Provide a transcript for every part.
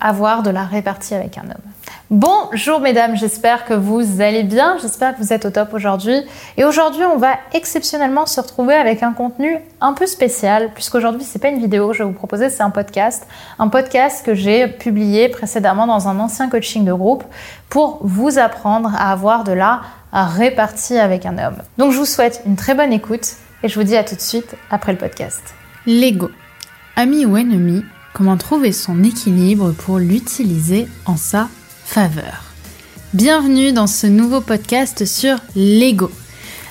avoir de la répartie avec un homme. Bonjour mesdames, j'espère que vous allez bien, j'espère que vous êtes au top aujourd'hui. Et aujourd'hui, on va exceptionnellement se retrouver avec un contenu un peu spécial, puisqu'aujourd'hui, c'est pas une vidéo je vais vous proposer, c'est un podcast. Un podcast que j'ai publié précédemment dans un ancien coaching de groupe pour vous apprendre à avoir de la répartie avec un homme. Donc je vous souhaite une très bonne écoute et je vous dis à tout de suite après le podcast. L'ego. Ami ou ennemi, comment trouver son équilibre pour l'utiliser en sa faveur. Bienvenue dans ce nouveau podcast sur l'ego.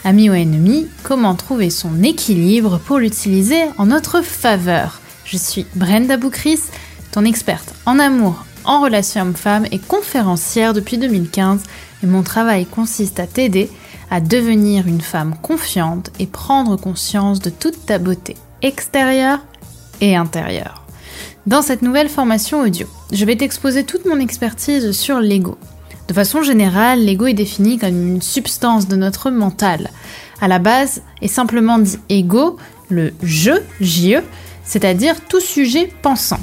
Ami ou ennemi, comment trouver son équilibre pour l'utiliser en notre faveur? Je suis Brenda Boukris, ton experte en amour, en relations hommes-femmes et conférencière depuis 2015 et mon travail consiste à t'aider à devenir une femme confiante et prendre conscience de toute ta beauté extérieure et intérieure. Dans cette nouvelle formation audio, je vais t'exposer toute mon expertise sur l'ego. De façon générale, l'ego est défini comme une substance de notre mental. À la base est simplement dit ego, le je, JE, c'est-à-dire tout sujet pensant.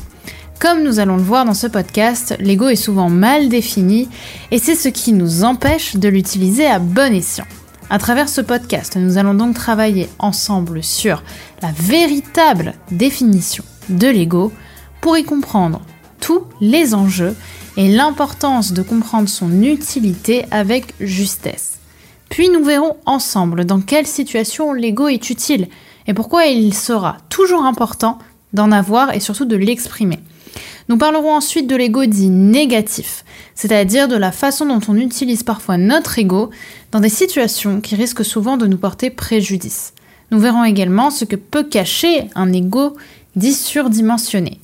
Comme nous allons le voir dans ce podcast, l'ego est souvent mal défini et c'est ce qui nous empêche de l'utiliser à bon escient. À travers ce podcast, nous allons donc travailler ensemble sur la véritable définition de l'ego pour y comprendre tous les enjeux et l'importance de comprendre son utilité avec justesse. Puis nous verrons ensemble dans quelle situation l'ego est utile et pourquoi il sera toujours important d'en avoir et surtout de l'exprimer. Nous parlerons ensuite de l'ego dit négatif, c'est-à-dire de la façon dont on utilise parfois notre ego dans des situations qui risquent souvent de nous porter préjudice. Nous verrons également ce que peut cacher un ego dit surdimensionné.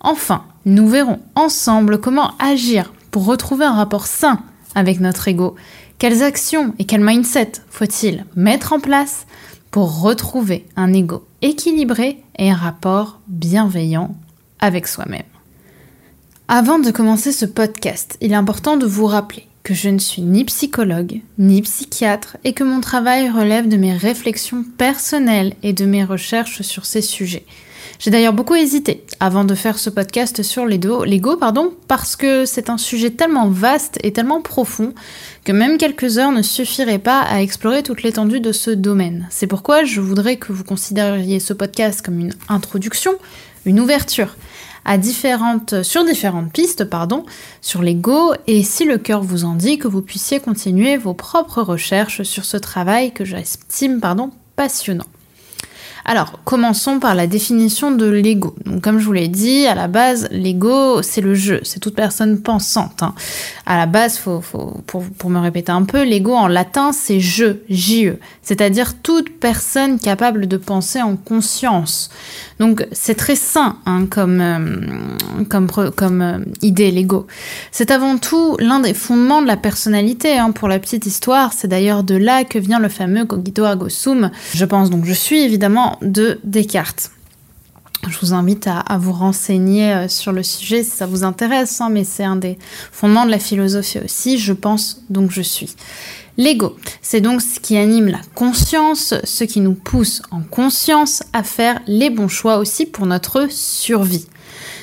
Enfin, nous verrons ensemble comment agir pour retrouver un rapport sain avec notre ego. Quelles actions et quel mindset faut-il mettre en place pour retrouver un ego équilibré et un rapport bienveillant avec soi-même? Avant de commencer ce podcast, il est important de vous rappeler que je ne suis ni psychologue, ni psychiatre et que mon travail relève de mes réflexions personnelles et de mes recherches sur ces sujets. J'ai d'ailleurs beaucoup hésité avant de faire ce podcast sur l'ego, pardon, parce que c'est un sujet tellement vaste et tellement profond que même quelques heures ne suffiraient pas à explorer toute l'étendue de ce domaine. C'est pourquoi je voudrais que vous considériez ce podcast comme une introduction, une ouverture sur différentes pistes pardon, sur l'ego et si le cœur vous en dit que vous puissiez continuer vos propres recherches sur ce travail que j'estime pardon, passionnant. Alors, commençons par la définition de l'ego. Donc, comme je vous l'ai dit, à la base, l'ego, c'est le jeu, c'est toute personne pensante. Hein. À la base, faut, pour me répéter un peu, l'ego en latin, c'est je, JE, c'est-à-dire toute personne capable de penser en conscience. Donc, c'est très sain hein, comme, euh, euh, idée, l'ego. C'est avant tout l'un des fondements de la personnalité. Hein. Pour la petite histoire, c'est d'ailleurs de là que vient le fameux cogito ergo sum. Je pense donc, je suis évidemment de Descartes. Je vous invite à, vous renseigner euh, sur le sujet si ça vous intéresse, hein, mais c'est un des fondements de la philosophie aussi. Je pense donc je suis. L'ego, c'est donc ce qui anime la conscience, ce qui nous pousse en conscience à faire les bons choix aussi pour notre survie.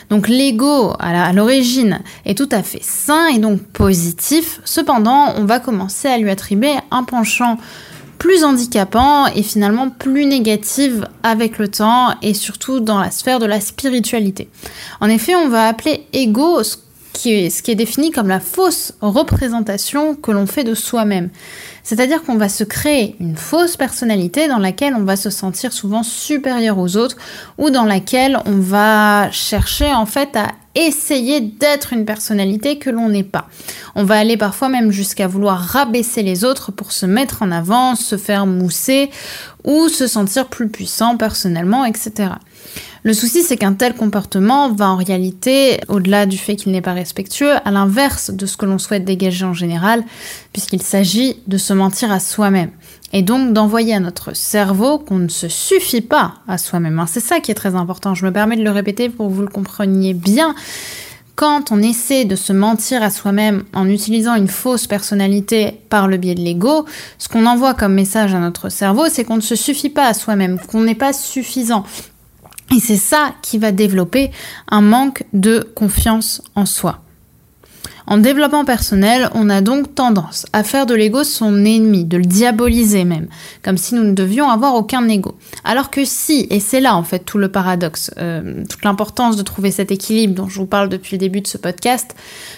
Donc l'ego à l'origine est tout à fait sain et donc positif. Cependant, on va commencer à lui attribuer un penchant plus handicapant et finalement plus négative avec le temps et surtout dans la sphère de la spiritualité. En effet, on va appeler ego ce qui est, ce qui est défini comme la fausse représentation que l'on fait de soi-même. C'est-à-dire qu'on va se créer une fausse personnalité dans laquelle on va se sentir souvent supérieur aux autres ou dans laquelle on va chercher en fait à essayer d'être une personnalité que l'on n'est pas. On va aller parfois même jusqu'à vouloir rabaisser les autres pour se mettre en avant, se faire mousser ou se sentir plus puissant personnellement, etc. Le souci, c'est qu'un tel comportement va en réalité, au-delà du fait qu'il n'est pas respectueux, à l'inverse de ce que l'on souhaite dégager en général, puisqu'il s'agit de se mentir à soi-même. Et donc d'envoyer à notre cerveau qu'on ne se suffit pas à soi-même. Hein, c'est ça qui est très important. Je me permets de le répéter pour que vous le compreniez bien. Quand on essaie de se mentir à soi-même en utilisant une fausse personnalité par le biais de l'ego, ce qu'on envoie comme message à notre cerveau, c'est qu'on ne se suffit pas à soi-même, qu'on n'est pas suffisant, Et c'est ça qui va développer un manque de confiance en soi. En développement personnel, on a donc tendance à faire de l'ego son ennemi, de le diaboliser même, comme si nous ne devions avoir aucun ego. Alors que si, et c'est là en fait tout le paradoxe, euh, toute l'importance de trouver cet équilibre dont je vous parle depuis le début de ce podcast,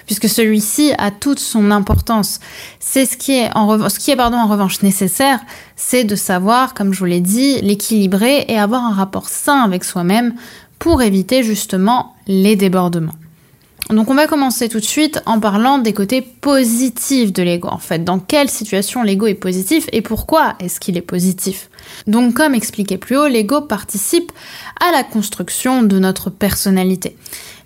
puisque celui-ci a toute son importance. C'est ce qui est en, ce est, pardon, en revanche nécessaire, c'est de savoir, comme je vous l'ai dit, l'équilibrer et avoir un rapport sain avec soi-même pour éviter justement les débordements. Donc on va commencer tout de suite en parlant des côtés positifs de l'ego. En fait, dans quelle situation l'ego est positif et pourquoi est-ce qu'il est positif? Donc comme expliqué plus haut, l'ego participe à la construction de notre personnalité.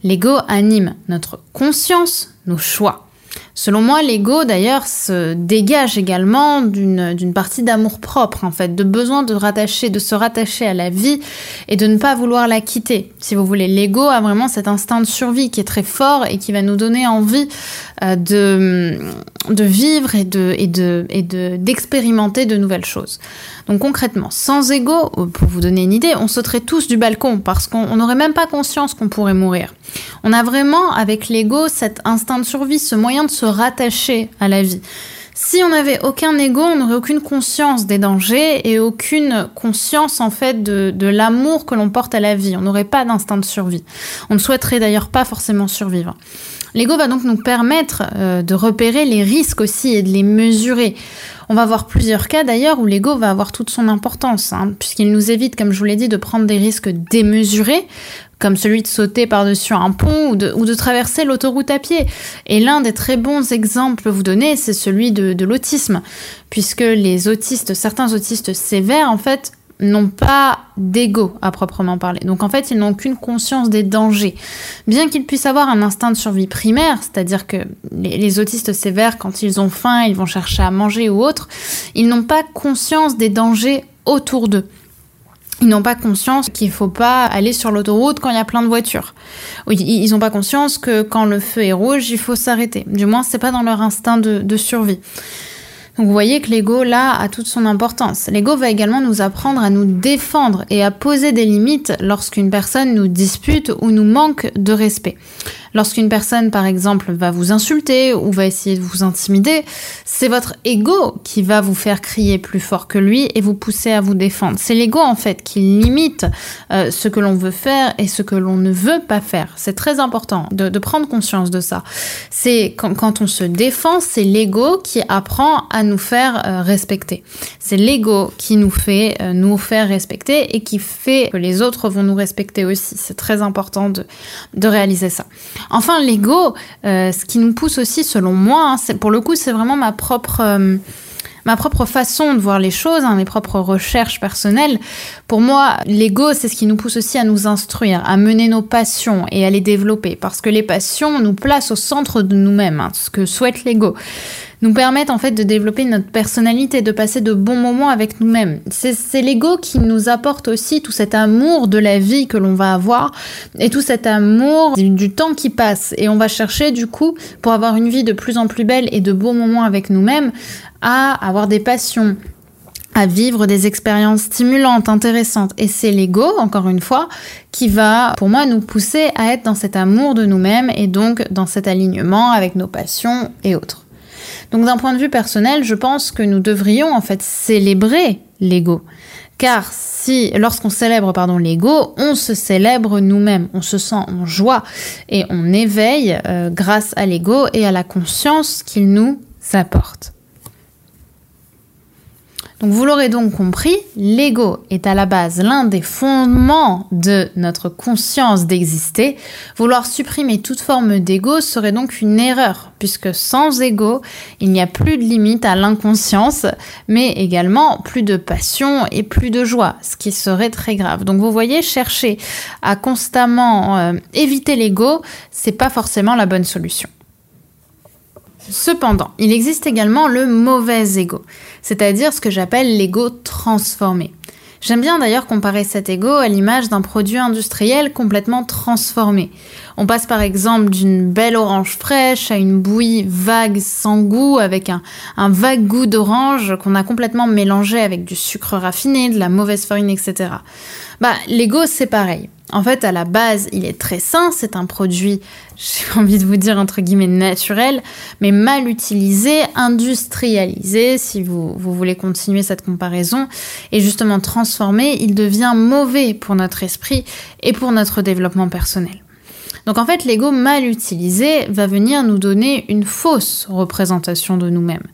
L'ego anime notre conscience, nos choix. Selon moi, l'ego, d'ailleurs, se dégage également d'une partie d'amour propre, en fait, de besoin de rattacher, de se rattacher à la vie et de ne pas vouloir la quitter. Si vous voulez, l'ego a vraiment cet instinct de survie qui est très fort et qui va nous donner envie euh, de, vivre et de, et de, et de, d'expérimenter de nouvelles choses. Donc concrètement, sans ego, euh, pour vous donner une idée, on sauterait tous du balcon parce qu'on n'aurait même pas conscience qu'on pourrait mourir. On a vraiment, avec l'ego, cet instinct de survie, ce moyen de se rattacher à la vie. Si on n'avait aucun ego, on n'aurait aucune conscience des dangers et aucune conscience en fait de, de l'amour que l'on porte à la vie. On n'aurait pas d'instinct de survie. On ne souhaiterait d'ailleurs pas forcément survivre. L'ego va donc nous permettre euh, de repérer les risques aussi et de les mesurer. On va voir plusieurs cas d'ailleurs où l'ego va avoir toute son importance, hein, puisqu'il nous évite, comme je vous l'ai dit, de prendre des risques démesurés comme celui de sauter par-dessus un pont ou de, traverser l'autoroute à pied. Et l'un des très bons exemples vous donner, c'est celui de, de l'autisme, puisque les autistes, certains autistes sévères, en fait, n'ont pas d'ego à proprement parler. Donc en fait, ils n'ont qu'une conscience des dangers. Bien qu'ils puissent avoir un instinct de survie primaire, c'est-à-dire que les, les, autistes sévères, quand ils ont faim, ils vont chercher à manger ou autre, ils n'ont pas conscience des dangers autour d'eux. Ils n'ont pas conscience qu'il ne faut pas aller sur l'autoroute quand il y a plein de voitures. Ils n'ont pas conscience que quand le feu est rouge, il faut s'arrêter. Du moins, c'est pas dans leur instinct de, de survie. Donc vous voyez que l'ego là a toute son importance. L'ego va également nous apprendre à nous défendre et à poser des limites lorsqu'une personne nous dispute ou nous manque de respect. Lorsqu'une personne, par exemple, va vous insulter ou va essayer de vous intimider, c'est votre ego qui va vous faire crier plus fort que lui et vous pousser à vous défendre. C'est l'ego, en fait, qui limite euh, ce que l'on veut faire et ce que l'on ne veut pas faire. C'est très important de, prendre conscience de ça. C'est quand, on se défend, c'est l'ego qui apprend à nous faire euh, respecter. C'est l'ego qui nous fait euh, nous faire respecter et qui fait que les autres vont nous respecter aussi. C'est très important de réaliser ça. Enfin, l'ego, euh, ce qui nous pousse aussi, selon moi, hein, pour le coup, c'est vraiment ma propre, euh, façon de voir les choses, hein, mes propres recherches personnelles. Pour moi, l'ego, c'est ce qui nous pousse aussi à nous instruire, à mener nos passions et à les développer, parce que les passions nous placent au centre de nous-mêmes, hein, ce que souhaite l'ego nous permettent en fait de développer notre personnalité, de passer de bons moments avec nous-mêmes. C'est l'ego qui nous apporte aussi tout cet amour de la vie que l'on va avoir et tout cet amour du, du, temps qui passe. Et on va chercher du coup, pour avoir une vie de plus en plus belle et de beaux moments avec nous-mêmes, à avoir des passions, à vivre des expériences stimulantes, intéressantes. Et c'est l'ego, encore une fois, qui va, pour moi, nous pousser à être dans cet amour de nous-mêmes et donc dans cet alignement avec nos passions et autres. Donc d'un point de vue personnel, je pense que nous devrions en fait célébrer l'ego. Car si, lorsqu'on célèbre pardon l'ego, on se célèbre nous-mêmes, on se sent en joie et on éveille euh, grâce à l'ego et à la conscience qu'il nous apporte. Donc vous l'aurez donc compris, l'ego est à la base l'un des fondements de notre conscience d'exister. Vouloir supprimer toute forme d'ego serait donc une erreur, puisque sans ego, il n'y a plus de limite à l'inconscience, mais également plus de passion et plus de joie, ce qui serait très grave. Donc vous voyez, chercher à constamment euh, éviter l'ego, c'est pas forcément la bonne solution. Cependant, il existe également le mauvais ego, c'est-à-dire ce que j'appelle l'ego transformé. J'aime bien d'ailleurs comparer cet ego à l'image d'un produit industriel complètement transformé. On passe par exemple d'une belle orange fraîche à une bouillie vague sans goût avec un, vague goût d'orange qu'on a complètement mélangé avec du sucre raffiné, de la mauvaise farine, etc. Bah, l'ego c'est pareil. En fait, à la base, il est très sain, c'est un produit, j'ai envie de vous dire entre guillemets naturel, mais mal utilisé, industrialisé, si vous, voulez continuer cette comparaison, et justement transformé, il devient mauvais pour notre esprit et pour notre développement personnel. Donc en fait, l'ego mal utilisé va venir nous donner une fausse représentation de nous-mêmes.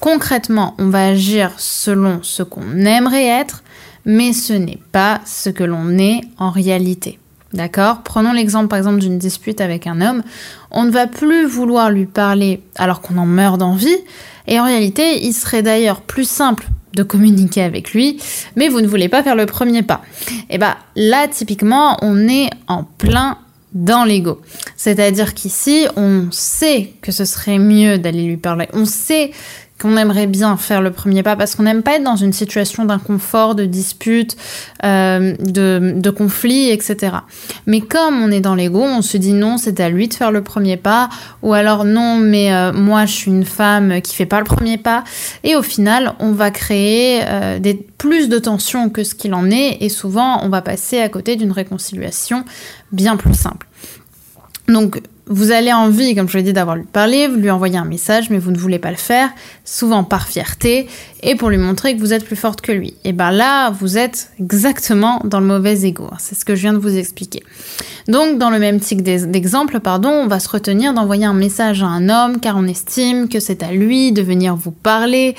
Concrètement, on va agir selon ce qu'on aimerait être, mais ce n'est pas ce que l'on est en réalité. D'accord? Prenons l'exemple par exemple d'une dispute avec un homme. On ne va plus vouloir lui parler alors qu'on en meurt d'envie. Et en réalité, il serait d'ailleurs plus simple de communiquer avec lui, mais vous ne voulez pas faire le premier pas. Et bah là, typiquement, on est en plein dans l'ego. C'est-à-dire qu'ici, on sait que ce serait mieux d'aller lui parler. On sait qu'on aimerait bien faire le premier pas parce qu'on n'aime pas être dans une situation d'inconfort, de dispute, euh, de, conflit, etc. Mais comme on est dans l'ego, on se dit non, c'est à lui de faire le premier pas, ou alors non, mais euh, moi je suis une femme qui fait pas le premier pas, et au final on va créer euh, des, plus de tensions que ce qu'il en est, et souvent on va passer à côté d'une réconciliation bien plus simple. Donc vous avez envie, comme je l'ai dit, d'avoir lui parler, vous lui envoyer un message, mais vous ne voulez pas le faire, souvent par fierté, et pour lui montrer que vous êtes plus forte que lui. Et ben là, vous êtes exactement dans le mauvais ego. C'est ce que je viens de vous expliquer. Donc, dans le même type d'exemple, pardon, on va se retenir d'envoyer un message à un homme, car on estime que c'est à lui de venir vous parler,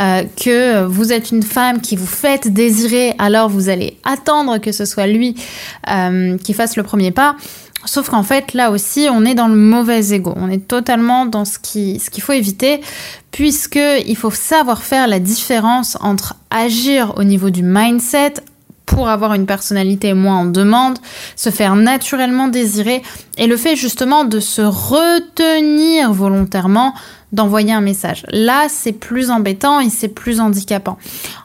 euh, que vous êtes une femme qui vous fait désirer, alors vous allez attendre que ce soit lui euh, qui fasse le premier pas. Sauf qu'en fait, là aussi, on est dans le mauvais ego. On est totalement dans ce qui, ce qu'il faut éviter, puisque il faut savoir faire la différence entre agir au niveau du mindset pour avoir une personnalité moins en demande, se faire naturellement désirer, et le fait justement de se retenir volontairement d'envoyer un message. Là, c'est plus embêtant et c'est plus handicapant.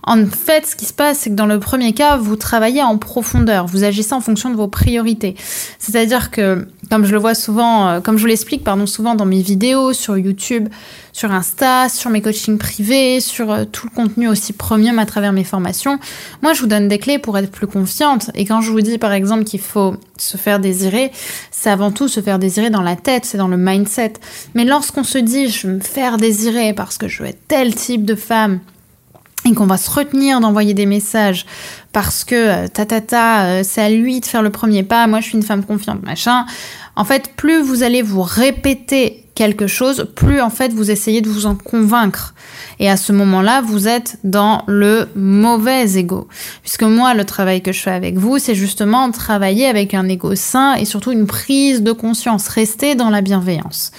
En fait, ce qui se passe, c'est que dans le premier cas, vous travaillez en profondeur, vous agissez en fonction de vos priorités. C'est-à-dire que, comme je le vois souvent, euh, comme je vous l'explique, pardon, souvent dans mes vidéos sur YouTube, sur Insta, sur mes coachings privés, sur euh, tout le contenu aussi premium à travers mes formations, moi, je vous donne des clés pour être plus confiante. Et quand je vous dis, par exemple, qu'il faut se faire désirer, c'est avant tout se faire désirer dans la tête, c'est dans le mindset. Mais lorsqu'on se dit, je faire désirer parce que je veux être tel type de femme, et qu'on va se retenir d'envoyer des messages parce que euh, ta ta ta, euh, c'est à lui de faire le premier pas, moi je suis une femme confiante, machin. En fait, plus vous allez vous répéter quelque chose, plus en fait vous essayez de vous en convaincre. Et à ce moment-là, vous êtes dans le mauvais ego. Puisque moi, le travail que je fais avec vous, c'est justement travailler avec un ego sain et surtout une prise de conscience, rester dans la bienveillance.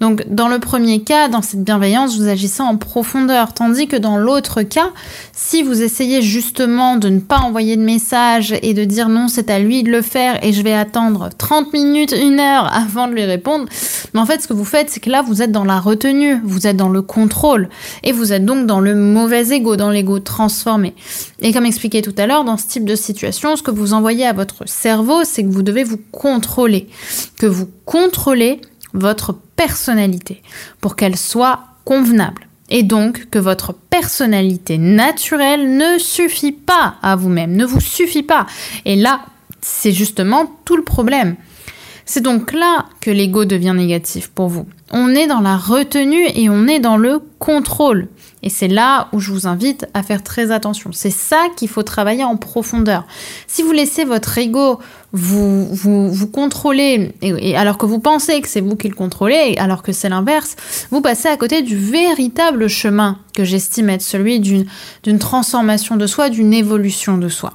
Donc dans le premier cas, dans cette bienveillance, vous agissez en profondeur, tandis que dans l'autre cas, si vous essayez justement de ne pas envoyer de message et de dire non, c'est à lui de le faire et je vais attendre 30 minutes, une heure avant de lui répondre, mais en fait ce que vous c'est que là, vous êtes dans la retenue, vous êtes dans le contrôle, et vous êtes donc dans le mauvais ego, dans l'ego transformé. Et comme expliqué tout à l'heure, dans ce type de situation, ce que vous envoyez à votre cerveau, c'est que vous devez vous contrôler, que vous contrôlez votre personnalité pour qu'elle soit convenable. Et donc que votre personnalité naturelle ne suffit pas à vous-même, ne vous suffit pas. Et là, c'est justement tout le problème. C'est donc là que l'ego devient négatif pour vous. On est dans la retenue et on est dans le contrôle. Et c'est là où je vous invite à faire très attention. C'est ça qu'il faut travailler en profondeur. Si vous laissez votre ego vous, vous, vous contrôler, et, alors que vous pensez que c'est vous qui le contrôlez, alors que c'est l'inverse, vous passez à côté du véritable chemin que j'estime être celui d'une transformation de soi, d'une évolution de soi.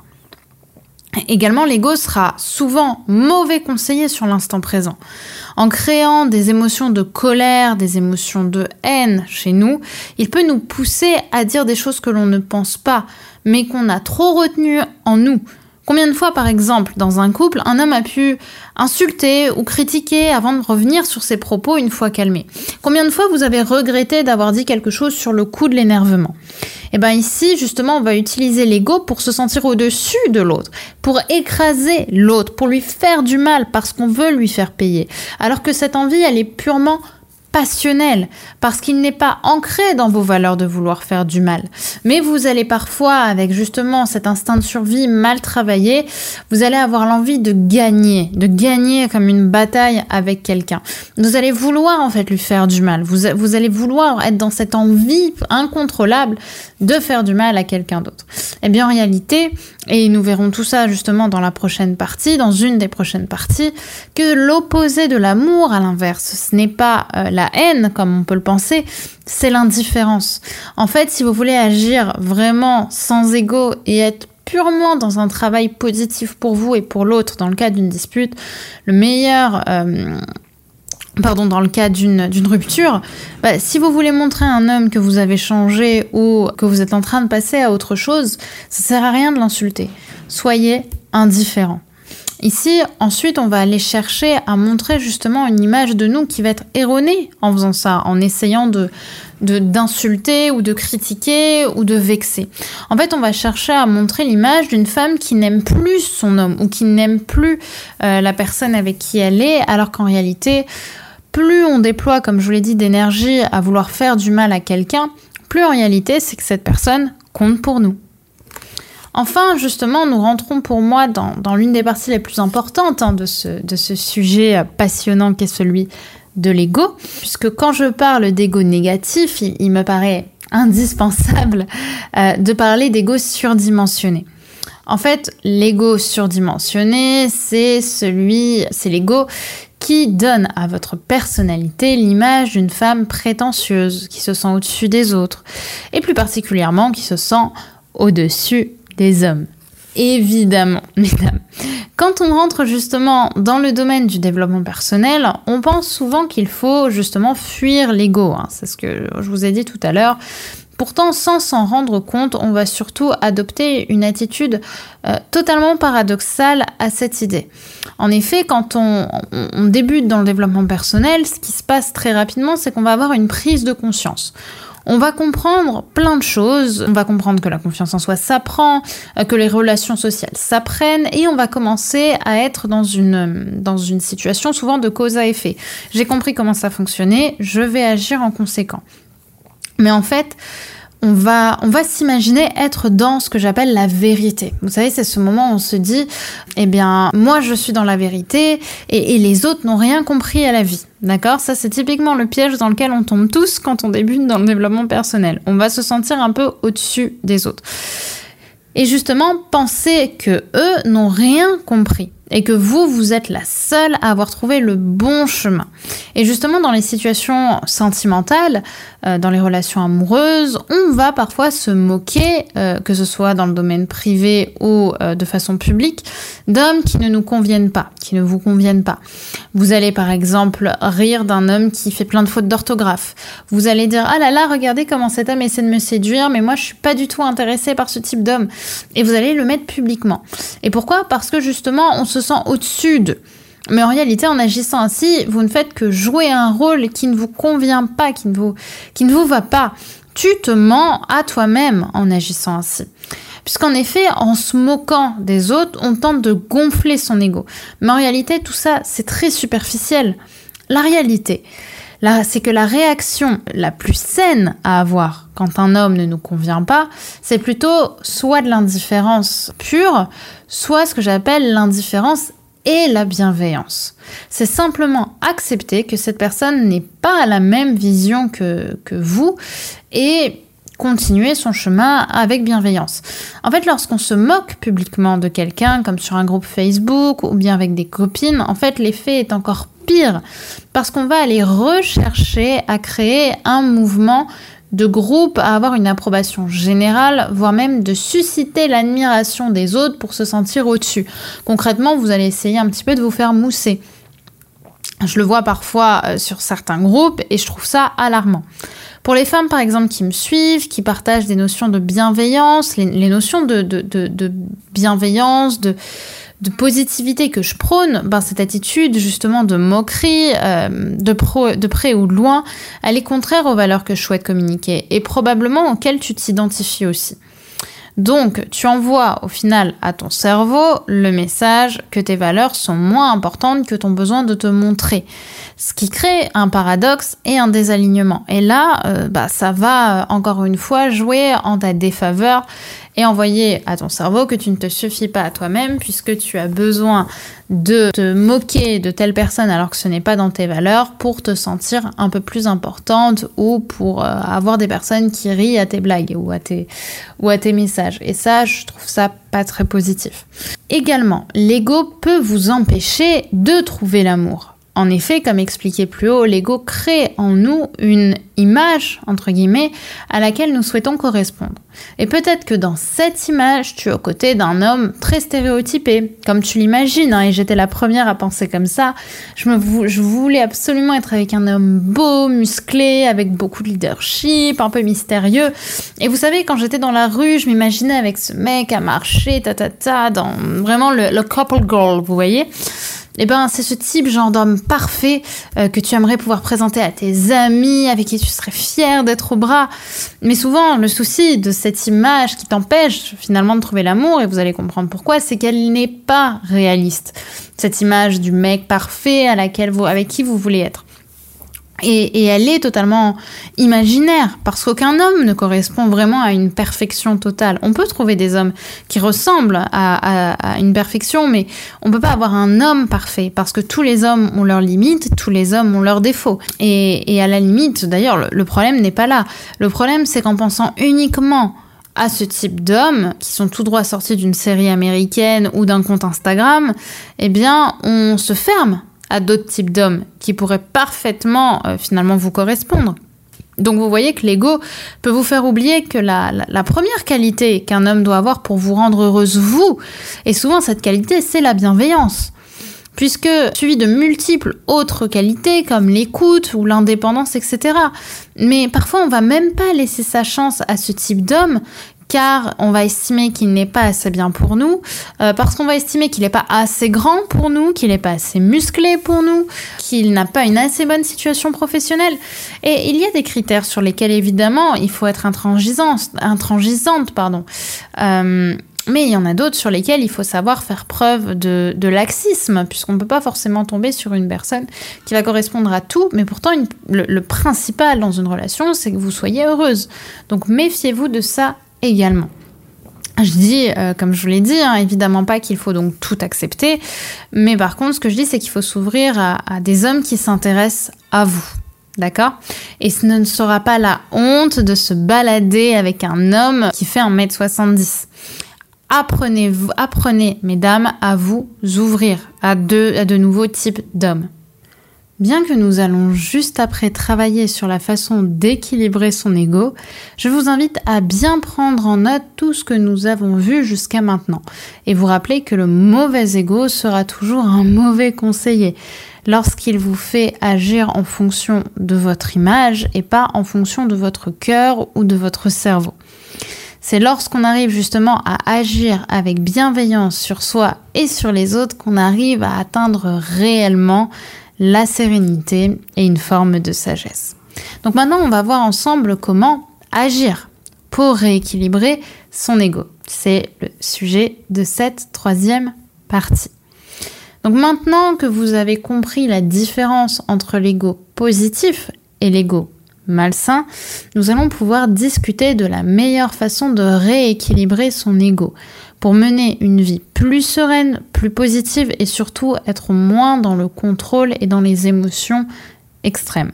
Également, l'ego sera souvent mauvais conseiller sur l'instant présent. En créant des émotions de colère, des émotions de haine chez nous, il peut nous pousser à dire des choses que l'on ne pense pas, mais qu'on a trop retenues en nous. Combien de fois, par exemple, dans un couple, un homme a pu insulter ou critiquer avant de revenir sur ses propos une fois calmé? Combien de fois vous avez regretté d'avoir dit quelque chose sur le coup de l'énervement? Eh bien ici, justement, on va utiliser l'ego pour se sentir au-dessus de l'autre, pour écraser l'autre, pour lui faire du mal parce qu'on veut lui faire payer. Alors que cette envie, elle est purement passionnel, parce qu'il n'est pas ancré dans vos valeurs de vouloir faire du mal. Mais vous allez parfois, avec justement cet instinct de survie mal travaillé, vous allez avoir l'envie de gagner, de gagner comme une bataille avec quelqu'un. Vous allez vouloir en fait lui faire du mal. Vous, vous allez vouloir être dans cette envie incontrôlable de faire du mal à quelqu'un d'autre. Eh bien en réalité, et nous verrons tout ça justement dans la prochaine partie, dans une des prochaines parties, que l'opposé de l'amour, à l'inverse, ce n'est pas euh, la haine comme on peut le penser, c'est l'indifférence. En fait, si vous voulez agir vraiment sans ego et être purement dans un travail positif pour vous et pour l'autre dans le cas d'une dispute, le meilleur... Euh, pardon, dans le cas d'une rupture, bah, si vous voulez montrer à un homme que vous avez changé ou que vous êtes en train de passer à autre chose, ça sert à rien de l'insulter. Soyez indifférent. Ici, ensuite, on va aller chercher à montrer justement une image de nous qui va être erronée en faisant ça, en essayant d'insulter ou de critiquer ou de vexer. En fait, on va chercher à montrer l'image d'une femme qui n'aime plus son homme ou qui n'aime plus euh, la personne avec qui elle est, alors qu'en réalité, plus on déploie, comme je vous l'ai dit, d'énergie à vouloir faire du mal à quelqu'un, plus en réalité, c'est que cette personne compte pour nous. Enfin, justement, nous rentrons pour moi dans, l'une des parties les plus importantes hein, de, ce, sujet passionnant qu'est celui de l'ego, puisque quand je parle d'ego négatif, il, me paraît indispensable euh, de parler d'ego surdimensionné. En fait, l'ego surdimensionné, c'est celui, c'est l'ego qui donne à votre personnalité l'image d'une femme prétentieuse, qui se sent au-dessus des autres, et plus particulièrement qui se sent au-dessus des hommes. Évidemment, mesdames. Quand on rentre justement dans le domaine du développement personnel, on pense souvent qu'il faut justement fuir l'ego. Hein. C'est ce que je vous ai dit tout à l'heure. Pourtant, sans s'en rendre compte, on va surtout adopter une attitude euh, totalement paradoxale à cette idée. En effet, quand on, on, débute dans le développement personnel, ce qui se passe très rapidement, c'est qu'on va avoir une prise de conscience on va comprendre plein de choses. On va comprendre que la confiance en soi s'apprend, euh, que les relations sociales s'apprennent et on va commencer à être dans une, dans une situation souvent de cause à effet. J'ai compris comment ça fonctionnait, je vais agir en conséquent. Mais en fait, on va, on va s'imaginer être dans ce que j'appelle la vérité. Vous savez, c'est ce moment où on se dit, eh bien, moi je suis dans la vérité et, les autres n'ont rien compris à la vie. D'accord? Ça, c'est typiquement le piège dans lequel on tombe tous quand on débute dans le développement personnel. On va se sentir un peu au-dessus des autres. Et justement, penser que eux n'ont rien compris et que vous, vous êtes la seule à avoir trouvé le bon chemin. Et justement, dans les situations sentimentales, euh, dans les relations amoureuses, on va parfois se moquer, euh, que ce soit dans le domaine privé ou euh, de façon publique, d'hommes qui ne nous conviennent pas, qui ne vous conviennent pas. Vous allez par exemple rire d'un homme qui fait plein de fautes d'orthographe. Vous allez dire ah là là, regardez comment cet homme essaie de me séduire, mais moi je suis pas du tout intéressée par ce type d'homme. Et vous allez le mettre publiquement. Et pourquoi? Parce que justement, on se sent au-dessus. Mais en réalité, en agissant ainsi, vous ne faites que jouer un rôle qui ne vous convient pas, qui ne vous, qui ne vous va pas. Tu te mens à toi-même en agissant ainsi. Puisqu'en effet, en se moquant des autres, on tente de gonfler son ego. Mais en réalité, tout ça, c'est très superficiel. La réalité, c'est que la réaction la plus saine à avoir quand un homme ne nous convient pas, c'est plutôt soit de l'indifférence pure, soit ce que j'appelle l'indifférence et la bienveillance. C'est simplement accepter que cette personne n'est pas à la même vision que, que vous et continuer son chemin avec bienveillance. En fait, lorsqu'on se moque publiquement de quelqu'un, comme sur un groupe Facebook ou bien avec des copines, en fait, l'effet est encore parce qu'on va aller rechercher à créer un mouvement de groupe à avoir une approbation générale, voire même de susciter l'admiration des autres pour se sentir au-dessus. Concrètement, vous allez essayer un petit peu de vous faire mousser. Je le vois parfois euh, sur certains groupes et je trouve ça alarmant. Pour les femmes, par exemple, qui me suivent, qui partagent des notions de bienveillance, les, notions de bienveillance, de, de positivité que je prône, ben cette attitude justement de moquerie, euh, de, près ou de loin, elle est contraire aux valeurs que je souhaite communiquer et probablement auxquelles tu t'identifies aussi. Donc, tu envoies au final à ton cerveau le message que tes valeurs sont moins importantes que ton besoin de te montrer. Ce qui crée un paradoxe et un désalignement. Et là, euh, bah, ça va euh, encore une fois jouer en ta défaveur et envoyer à ton cerveau que tu ne te suffis pas à toi-même puisque tu as besoin de te moquer de telle personne alors que ce n'est pas dans tes valeurs pour te sentir un peu plus importante ou pour euh, avoir des personnes qui rient à tes blagues ou à tes, ou à tes messages. Et ça, je trouve ça pas très positif. Également, l'ego peut vous empêcher de trouver l'amour. En effet, comme expliqué plus haut, l'ego crée en nous une image, entre guillemets, à laquelle nous souhaitons correspondre. Et peut-être que dans cette image, tu es aux côtés d'un homme très stéréotypé, comme tu l'imagines, hein, et j'étais la première à penser comme ça. Je, voulais absolument être avec un homme beau, musclé, avec beaucoup de leadership, un peu mystérieux. Et vous savez, quand j'étais dans la rue, je m'imaginais avec ce mec à marcher, ta ta ta, dans vraiment le couple girl, vous voyez eh ben, c'est ce type genre d'homme parfait euh, que tu aimerais pouvoir présenter à tes amis, avec qui tu serais fier d'être au bras. Mais souvent, le souci de cette image qui t'empêche finalement de trouver l'amour, et vous allez comprendre pourquoi, c'est qu'elle n'est pas réaliste. Cette image du mec parfait à laquelle vous, avec qui vous voulez être. Et, elle est totalement imaginaire, parce qu'aucun homme ne correspond vraiment à une perfection totale. On peut trouver des hommes qui ressemblent à, une perfection, mais on peut pas avoir un homme parfait, parce que tous les hommes ont leurs limites, tous les hommes ont leurs défauts. Et, à la limite, d'ailleurs, le, problème n'est pas là. Le problème, c'est qu'en pensant uniquement à ce type d'hommes, qui sont tout droit sortis d'une série américaine ou d'un compte Instagram, eh bien, on se ferme à d'autres types d'hommes qui pourraient parfaitement euh, finalement vous correspondre. Donc vous voyez que l'ego peut vous faire oublier que la, première qualité qu'un homme doit avoir pour vous rendre heureuse, vous, et souvent cette qualité, c'est la bienveillance. Puisque suivi de multiples autres qualités comme l'écoute ou l'indépendance, etc. Mais parfois on va même pas laisser sa chance à ce type d'homme car on va estimer qu'il n'est pas assez bien pour nous, euh, parce qu'on va estimer qu'il n'est pas assez grand pour nous, qu'il n'est pas assez musclé pour nous, qu'il n'a pas une assez bonne situation professionnelle. Et il y a des critères sur lesquels évidemment il faut être intransigeante, pardon. Euh, mais il y en a d'autres sur lesquels il faut savoir faire preuve de, laxisme, puisqu'on ne peut pas forcément tomber sur une personne qui va correspondre à tout, mais pourtant le principal dans une relation, c'est que vous soyez heureuse. Donc méfiez-vous de ça également. Je dis, euh, comme je vous l'ai dit, hein, évidemment pas qu'il faut donc tout accepter, mais par contre, ce que je dis, c'est qu'il faut s'ouvrir à, des hommes qui s'intéressent à vous. D'accord? Et ce ne sera pas la honte de se balader avec un homme qui fait 1m70. Apprenez, apprenez, mesdames, à vous ouvrir à de nouveaux types d'hommes. Bien que nous allons juste après travailler sur la façon d'équilibrer son ego, je vous invite à bien prendre en note tout ce que nous avons vu jusqu'à maintenant et vous rappeler que le mauvais ego sera toujours un mauvais conseiller lorsqu'il vous fait agir en fonction de votre image et pas en fonction de votre cœur ou de votre cerveau. C'est lorsqu'on arrive justement à agir avec bienveillance sur soi et sur les autres qu'on arrive à atteindre réellement la sérénité et une forme de sagesse. Donc maintenant, on va voir ensemble comment agir pour rééquilibrer son ego. C'est le sujet de cette troisième partie. Donc maintenant que vous avez compris la différence entre l'ego positif et l'ego malsain, nous allons pouvoir discuter de la meilleure façon de rééquilibrer son ego pour mener une vie plus sereine, plus positive et surtout être moins dans le contrôle et dans les émotions extrêmes.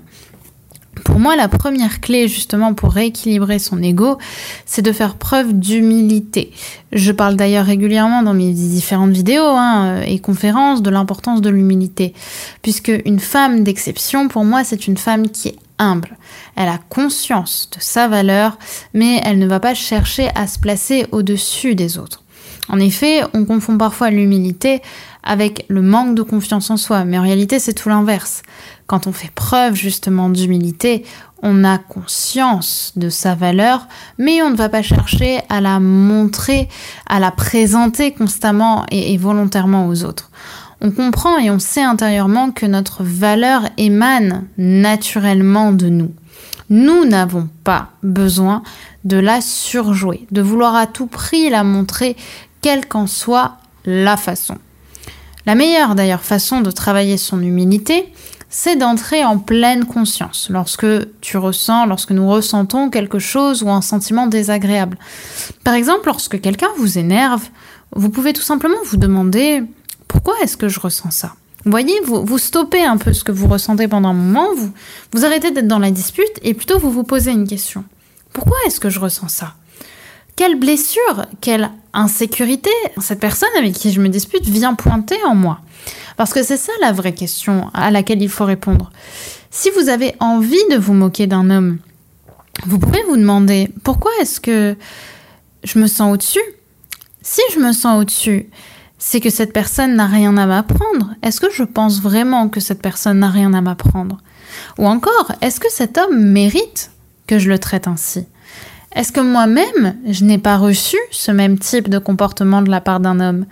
Pour moi, la première clé justement pour rééquilibrer son ego, c'est de faire preuve d'humilité. Je parle d'ailleurs régulièrement dans mes différentes vidéos hein, et conférences de l'importance de l'humilité, puisque une femme d'exception, pour moi, c'est une femme qui est humble. Elle a conscience de sa valeur, mais elle ne va pas chercher à se placer au-dessus des autres. En effet, on confond parfois l'humilité avec le manque de confiance en soi, mais en réalité c'est tout l'inverse. Quand on fait preuve justement d'humilité, on a conscience de sa valeur, mais on ne va pas chercher à la montrer, à la présenter constamment et, volontairement aux autres. On comprend et on sait intérieurement que notre valeur émane naturellement de nous. Nous n'avons pas besoin de la surjouer, de vouloir à tout prix la montrer, quelle qu'en soit la façon. La meilleure d'ailleurs façon de travailler son humilité, c'est d'entrer en pleine conscience lorsque tu ressens, lorsque nous ressentons quelque chose ou un sentiment désagréable. Par exemple, lorsque quelqu'un vous énerve, vous pouvez tout simplement vous demander pourquoi est-ce que je ressens ça? Voyez, vous, vous stoppez un peu ce que vous ressentez pendant un moment, vous, vous arrêtez d'être dans la dispute et plutôt vous vous posez une question. Pourquoi est-ce que je ressens ça? Quelle blessure, quelle insécurité cette personne avec qui je me dispute vient pointer en moi? Parce que c'est ça la vraie question à laquelle il faut répondre. Si vous avez envie de vous moquer d'un homme, vous pouvez vous demander pourquoi est-ce que je me sens au-dessus? Si je me sens au-dessus, c'est que cette personne n'a rien à m'apprendre. Est-ce que je pense vraiment que cette personne n'a rien à m'apprendre? Ou encore, est-ce que cet homme mérite que je le traite ainsi? Est-ce que moi-même, je n'ai pas reçu ce même type de comportement de la part d'un homme?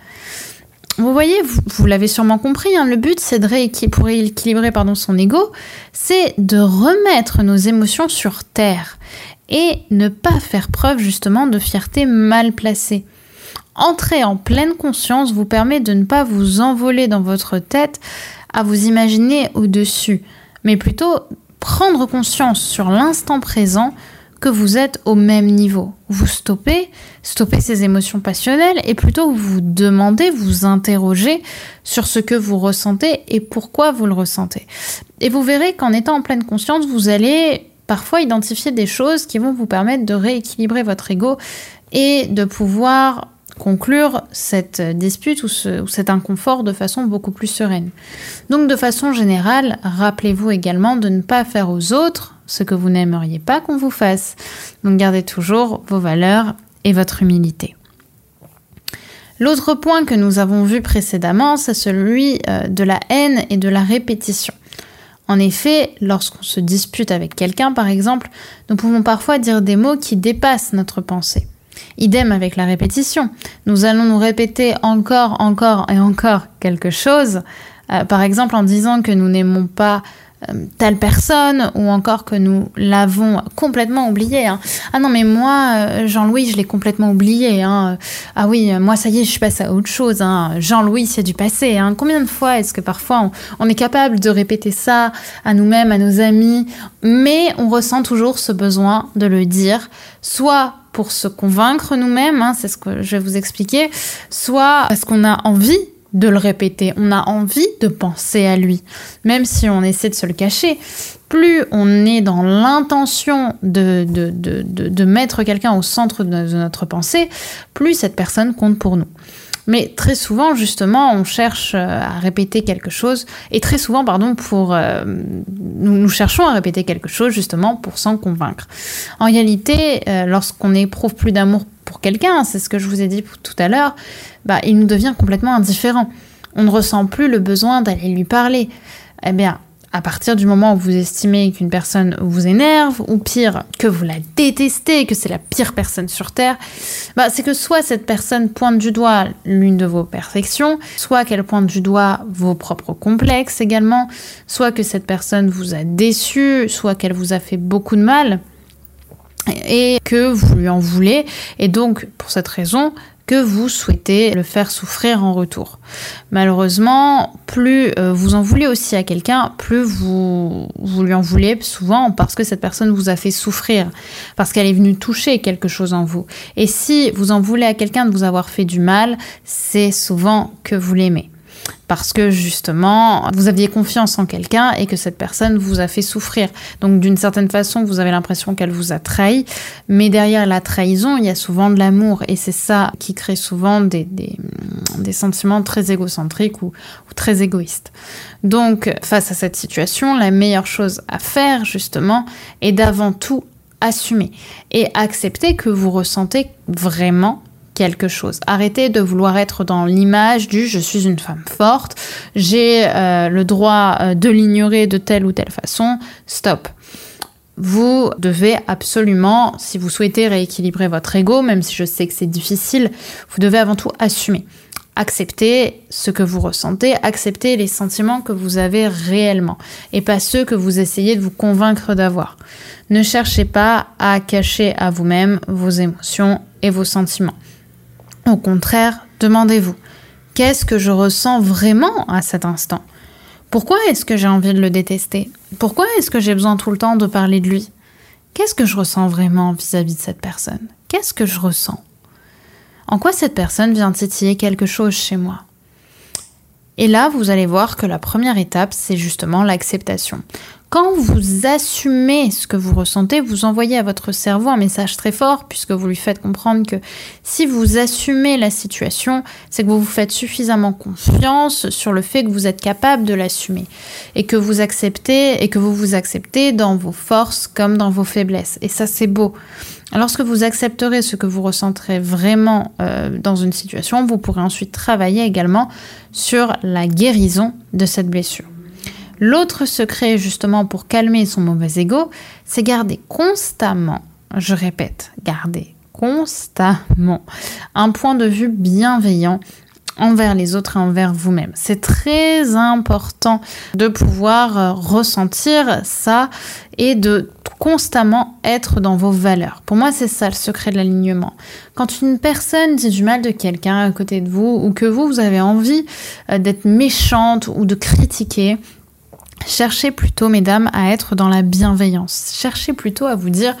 Vous voyez, vous, l'avez sûrement compris, hein, le but c'est de pour équilibrer pardon, son ego, c'est de remettre nos émotions sur terre et ne pas faire preuve justement de fierté mal placée. Entrer en pleine conscience vous permet de ne pas vous envoler dans votre tête à vous imaginer au-dessus, mais plutôt prendre conscience sur l'instant présent que vous êtes au même niveau. Vous stoppez, stoppez ces émotions passionnelles et plutôt vous demandez, vous interrogez sur ce que vous ressentez et pourquoi vous le ressentez. Et vous verrez qu'en étant en pleine conscience, vous allez parfois identifier des choses qui vont vous permettre de rééquilibrer votre ego et de pouvoir conclure cette dispute ou, cet inconfort de façon beaucoup plus sereine. Donc de façon générale, rappelez-vous également de ne pas faire aux autres ce que vous n'aimeriez pas qu'on vous fasse. Donc gardez toujours vos valeurs et votre humilité. L'autre point que nous avons vu précédemment, c'est celui euh, de la haine et de la répétition. En effet, lorsqu'on se dispute avec quelqu'un, par exemple, nous pouvons parfois dire des mots qui dépassent notre pensée. Idem avec la répétition. Nous allons nous répéter encore, encore et encore quelque chose. Euh, par exemple en disant que nous n'aimons pas telle personne ou encore que nous l'avons complètement oublié. Hein. Ah non mais moi, euh, Jean-Louis, je l'ai complètement oublié. Hein. Ah oui, moi ça y est, je passe à autre chose. Hein. Jean-Louis, c'est du passé. Hein. Combien de fois est-ce que parfois on, est capable de répéter ça à nous-mêmes, à nos amis, mais on ressent toujours ce besoin de le dire, soit pour se convaincre nous-mêmes, hein, c'est ce que je vais vous expliquer, soit parce qu'on a envie de le répéter, on a envie de penser à lui, même si on essaie de se le cacher. Plus on est dans l'intention de, de, de, de mettre quelqu'un au centre de notre pensée, plus cette personne compte pour nous. Mais très souvent, justement, on cherche euh, à répéter quelque chose, et très souvent, pardon, pour euh, nous, cherchons à répéter quelque chose justement pour s'en convaincre. En réalité, euh, lorsqu'on éprouve plus d'amour pour quelqu'un, c'est ce que je vous ai dit tout à l'heure, bah, il nous devient complètement indifférent. On ne ressent plus le besoin d'aller lui parler. Eh bien, à partir du moment où vous estimez qu'une personne vous énerve, ou pire, que vous la détestez, que c'est la pire personne sur Terre, bah, c'est que soit cette personne pointe du doigt l'une de vos perfections, soit qu'elle pointe du doigt vos propres complexes également, soit que cette personne vous a déçu, soit qu'elle vous a fait beaucoup de mal et que vous lui en voulez. Et donc, pour cette raison, que vous souhaitez le faire souffrir en retour. Malheureusement, plus euh, vous en voulez aussi à quelqu'un, plus vous, vous lui en voulez souvent parce que cette personne vous a fait souffrir, parce qu'elle est venue toucher quelque chose en vous. Et si vous en voulez à quelqu'un de vous avoir fait du mal, c'est souvent que vous l'aimez parce que justement, vous aviez confiance en quelqu'un et que cette personne vous a fait souffrir. Donc d'une certaine façon, vous avez l'impression qu'elle vous a trahi, mais derrière la trahison, il y a souvent de l'amour et c'est ça qui crée souvent des, sentiments très égocentriques ou, ou très égoïstes. Donc face à cette situation, la meilleure chose à faire justement est d'avant tout assumer et accepter que vous ressentez vraiment quelque chose. Arrêtez de vouloir être dans l'image du je suis une femme forte, j'ai euh, le droit euh, de l'ignorer de telle ou telle façon. Stop. Vous devez absolument, si vous souhaitez rééquilibrer votre ego, même si je sais que c'est difficile, vous devez avant tout assumer. acceptez ce que vous ressentez, acceptez les sentiments que vous avez réellement et pas ceux que vous essayez de vous convaincre d'avoir. Ne cherchez pas à cacher à vous-même vos émotions et vos sentiments. Au contraire, demandez-vous, qu'est-ce que je ressens vraiment à cet instant? Pourquoi est-ce que j'ai envie de le détester? Pourquoi est-ce que j'ai besoin tout le temps de parler de lui? Qu'est-ce que je ressens vraiment vis-à-vis -vis de cette personne? Qu'est-ce que je ressens? En quoi cette personne vient titiller quelque chose chez moi? Et là, vous allez voir que la première étape, c'est justement l'acceptation. Quand vous assumez ce que vous ressentez, vous envoyez à votre cerveau un message très fort puisque vous lui faites comprendre que si vous assumez la situation, c'est que vous vous faites suffisamment confiance sur le fait que vous êtes capable de l'assumer et que vous acceptez et que vous vous acceptez dans vos forces comme dans vos faiblesses. Et ça, c'est beau. Lorsque vous accepterez ce que vous ressentirez vraiment euh, dans une situation, vous pourrez ensuite travailler également sur la guérison de cette blessure. L'autre secret justement pour calmer son mauvais ego, c'est garder constamment, je répète, garder constamment un point de vue bienveillant envers les autres et envers vous-même. C'est très important de pouvoir euh, ressentir ça et de constamment être dans vos valeurs. Pour moi, c'est ça le secret de l'alignement. Quand une personne dit du mal de quelqu'un à côté de vous ou que vous, vous avez envie euh, d'être méchante ou de critiquer, cherchez plutôt, mesdames, à être dans la bienveillance. Cherchez plutôt à vous dire,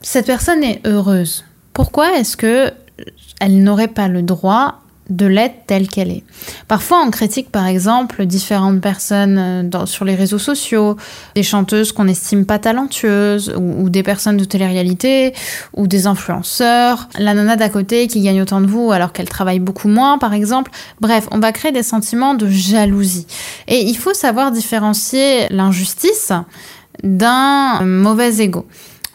cette personne est heureuse. Pourquoi est-ce que elle n'aurait pas le droit de l'être telle qu'elle est. Parfois, on critique par exemple différentes personnes euh, sur les réseaux sociaux, des chanteuses qu'on estime pas talentueuses, ou, des personnes de télé-réalité, ou des influenceurs, la nana d'à côté qui gagne autant de vous alors qu'elle travaille beaucoup moins, par exemple. Bref, on va créer des sentiments de jalousie. Et il faut savoir différencier l'injustice d'un mauvais ego.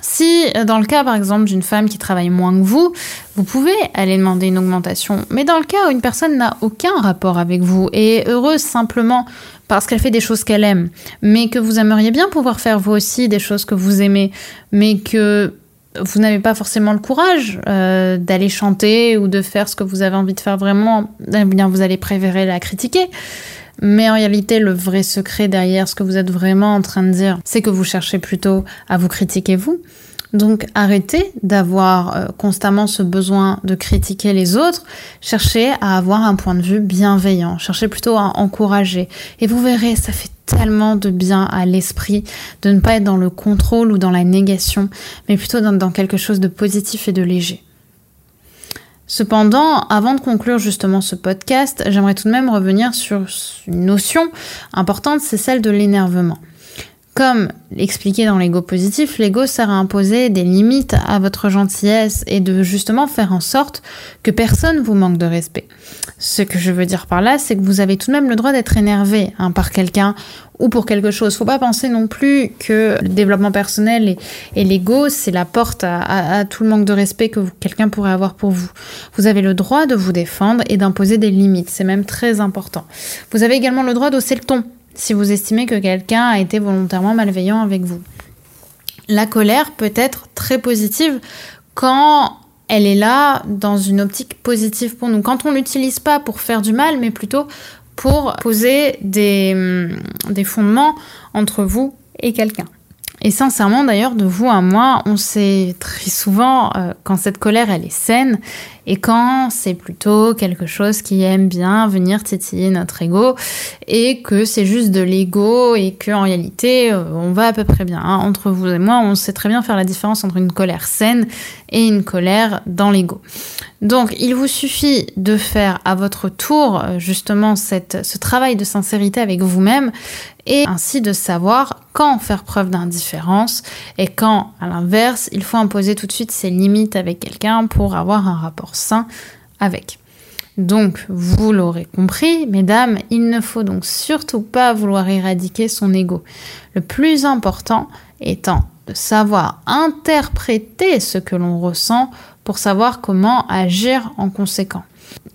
Si, euh, dans le cas par exemple d'une femme qui travaille moins que vous, vous pouvez aller demander une augmentation. Mais dans le cas où une personne n'a aucun rapport avec vous et est heureuse simplement parce qu'elle fait des choses qu'elle aime, mais que vous aimeriez bien pouvoir faire vous aussi des choses que vous aimez, mais que vous n'avez pas forcément le courage euh, d'aller chanter ou de faire ce que vous avez envie de faire vraiment, eh bien vous allez préférer la critiquer. Mais en réalité, le vrai secret derrière ce que vous êtes vraiment en train de dire, c'est que vous cherchez plutôt à vous critiquer vous. Donc arrêtez d'avoir euh, constamment ce besoin de critiquer les autres, cherchez à avoir un point de vue bienveillant, cherchez plutôt à encourager. Et vous verrez, ça fait tellement de bien à l'esprit de ne pas être dans le contrôle ou dans la négation, mais plutôt dans quelque chose de positif et de léger. Cependant, avant de conclure justement ce podcast, j'aimerais tout de même revenir sur une notion importante, c'est celle de l'énervement. Comme expliqué dans l'ego positif, l'ego sert à imposer des limites à votre gentillesse et de justement faire en sorte que personne vous manque de respect. Ce que je veux dire par là, c'est que vous avez tout de même le droit d'être énervé hein, par quelqu'un ou pour quelque chose. Faut pas penser non plus que le développement personnel et, l'ego, c'est la porte à, tout le manque de respect que quelqu'un pourrait avoir pour vous. Vous avez le droit de vous défendre et d'imposer des limites. C'est même très important. Vous avez également le droit d'hausser le ton si vous estimez que quelqu'un a été volontairement malveillant avec vous. La colère peut être très positive quand elle est là dans une optique positive pour nous. Quand on l'utilise pas pour faire du mal, mais plutôt pour poser des, hum, des fondements entre vous et quelqu'un. Et sincèrement, d'ailleurs, de vous à moi, on sait très souvent euh, quand cette colère, elle est saine et quand c'est plutôt quelque chose qui aime bien venir titiller notre ego et que c'est juste de l'ego et que en réalité, euh, on va à peu près bien. Hein. Entre vous et moi, on sait très bien faire la différence entre une colère saine et une colère dans l'ego. Donc, il vous suffit de faire à votre tour euh, justement ce travail de sincérité avec vous-même et ainsi de savoir quand faire preuve d'indifférence et quand, à l'inverse, il faut imposer tout de suite ses limites avec quelqu'un pour avoir un rapport sain avec. Donc, vous l'aurez compris, mesdames, il ne faut donc surtout pas vouloir éradiquer son ego. Le plus important étant de savoir interpréter ce que l'on ressent pour savoir comment agir en conséquent.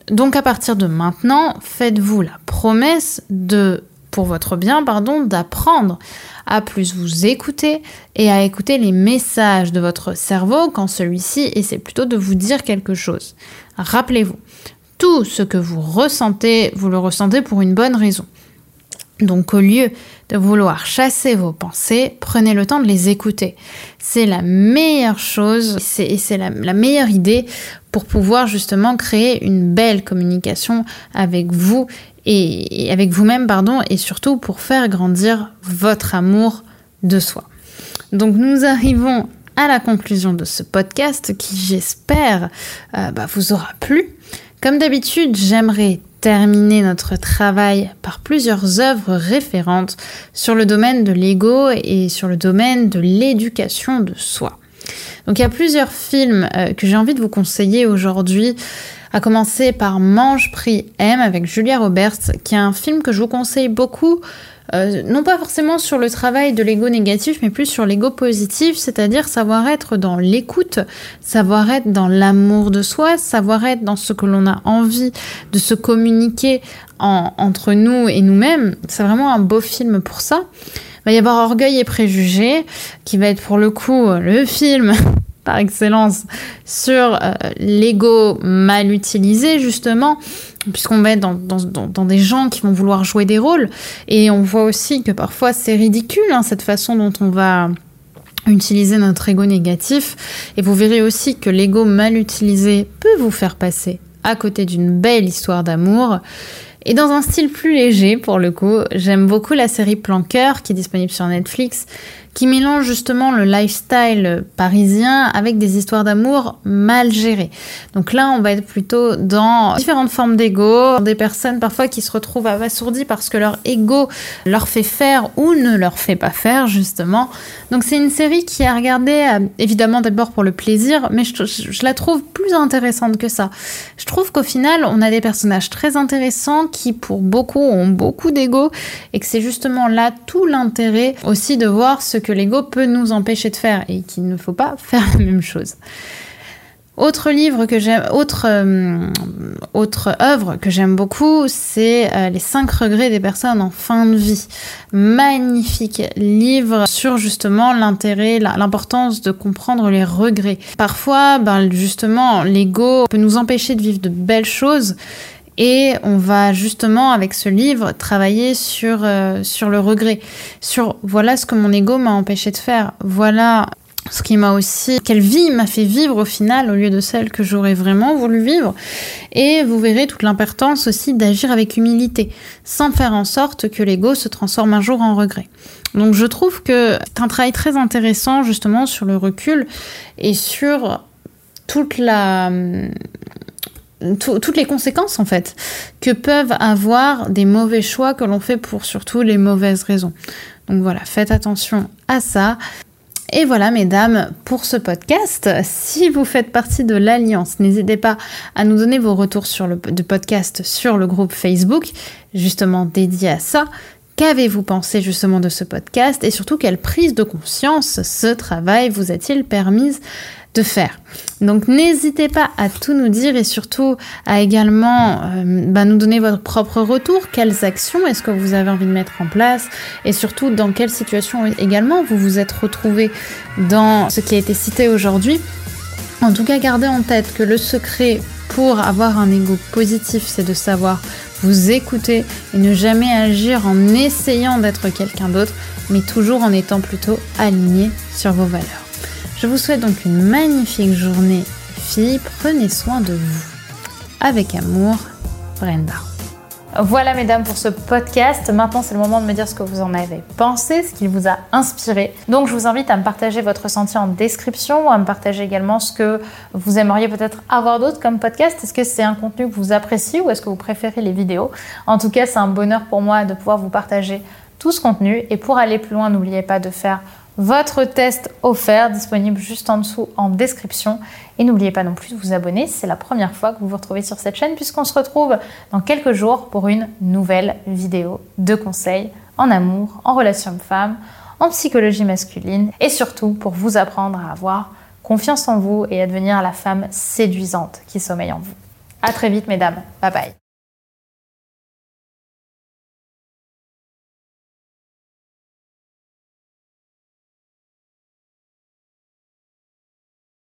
Donc à partir de maintenant, faites-vous la promesse de pour votre bien, pardon, d'apprendre à plus vous écouter et à écouter les messages de votre cerveau quand celui-ci essaie plutôt de vous dire quelque chose. Rappelez-vous, tout ce que vous ressentez, vous le ressentez pour une bonne raison. Donc au lieu de vouloir chasser vos pensées, prenez le temps de les écouter. C'est la meilleure chose et c'est la, meilleure idée pour pouvoir justement créer une belle communication avec vous et, avec vous-même, pardon, et surtout pour faire grandir votre amour de soi. Donc nous arrivons à la conclusion de ce podcast qui j'espère euh, bah, vous aura plu. Comme d'habitude, j'aimerais terminer notre travail par plusieurs œuvres référentes sur le domaine de l'ego et sur le domaine de l'éducation de soi. Donc il y a plusieurs films euh, que j'ai envie de vous conseiller aujourd'hui, à commencer par Mange, Prix, M avec Julia Roberts, qui est un film que je vous conseille beaucoup euh, non pas forcément sur le travail de l'ego négatif, mais plus sur l'ego positif, c'est-à-dire savoir être dans l'écoute, savoir être dans l'amour de soi, savoir être dans ce que l'on a envie de se communiquer entre nous et nous-mêmes. C'est vraiment un beau film pour ça. Il va y avoir Orgueil et Préjugés, qui va être pour le coup le film par excellence sur euh, l'ego mal utilisé, justement, puisqu'on va être dans, des gens qui vont vouloir jouer des rôles. Et on voit aussi que parfois c'est ridicule, hein, cette façon dont on va utiliser notre ego négatif. Et vous verrez aussi que l'ego mal utilisé peut vous faire passer à côté d'une belle histoire d'amour. Et dans un style plus léger, pour le coup, j'aime beaucoup la série Plan Cœur qui est disponible sur Netflix, qui mélange justement le lifestyle parisien avec des histoires d'amour mal gérées. Donc là, on va être plutôt dans différentes formes d'ego, des personnes parfois qui se retrouvent abasourdies parce que leur ego leur fait faire ou ne leur fait pas faire, justement. Donc c'est une série qui a regardé euh, évidemment d'abord pour le plaisir, mais je, je la trouve plus intéressante que ça. Je trouve qu'au final, on a des personnages très intéressants qui, pour beaucoup, ont beaucoup d'ego et que c'est justement là tout l'intérêt aussi de voir ce que que l'ego peut nous empêcher de faire et qu'il ne faut pas faire la même chose. Autre livre que j'aime, autre, euh, autre œuvre que j'aime beaucoup, c'est euh, Les 5 regrets des personnes en fin de vie. Magnifique livre sur justement l'intérêt, l'importance de comprendre les regrets. Parfois, ben, justement, l'ego peut nous empêcher de vivre de belles choses et on va justement, avec ce livre, travailler sur, euh, sur le regret. Sur voilà ce que mon ego m'a empêché de faire. Voilà ce qui m'a aussi, quelle vie m'a fait vivre au final au lieu de celle que j'aurais vraiment voulu vivre. Et vous verrez toute l'importance aussi d'agir avec humilité, sans faire en sorte que l'ego se transforme un jour en regret. Donc je trouve que c'est un travail très intéressant justement sur le recul et sur toute la toutes les conséquences en fait que peuvent avoir des mauvais choix que l'on fait pour surtout les mauvaises raisons. Donc voilà, faites attention à ça. Et voilà, mesdames, pour ce podcast. Si vous faites partie de l'Alliance, n'hésitez pas à nous donner vos retours sur le podcast sur le groupe Facebook, justement dédié à ça. Qu'avez-vous pensé justement de ce podcast? Et surtout quelle prise de conscience ce travail vous a-t-il permis faire. Donc n'hésitez pas à tout nous dire et surtout à également euh, bah, nous donner votre propre retour. Quelles actions est-ce que vous avez envie de mettre en place? Et surtout dans quelle situation également vous vous êtes retrouvé dans ce qui a été cité aujourd'hui? En tout cas, gardez en tête que le secret pour avoir un ego positif, c'est de savoir vous écouter et ne jamais agir en essayant d'être quelqu'un d'autre, mais toujours en étant plutôt aligné sur vos valeurs. Je vous souhaite donc une magnifique journée, filles. Prenez soin de vous. Avec amour, Brenda. Voilà mesdames pour ce podcast. Maintenant c'est le moment de me dire ce que vous en avez pensé, ce qui vous a inspiré. Donc je vous invite à me partager votre ressenti en description, à me partager également ce que vous aimeriez peut-être avoir d'autre comme podcast. Est-ce que c'est un contenu que vous appréciez ou est-ce que vous préférez les vidéos? En tout cas c'est un bonheur pour moi de pouvoir vous partager tout ce contenu. Et pour aller plus loin, n'oubliez pas de faire votre test offert disponible juste en dessous en description. Et n'oubliez pas non plus de vous abonner si c'est la première fois que vous vous retrouvez sur cette chaîne puisqu'on se retrouve dans quelques jours pour une nouvelle vidéo de conseils en amour, en relation homme-femme, en psychologie masculine et surtout pour vous apprendre à avoir confiance en vous et à devenir la femme séduisante qui sommeille en vous. À très vite mesdames. Bye bye.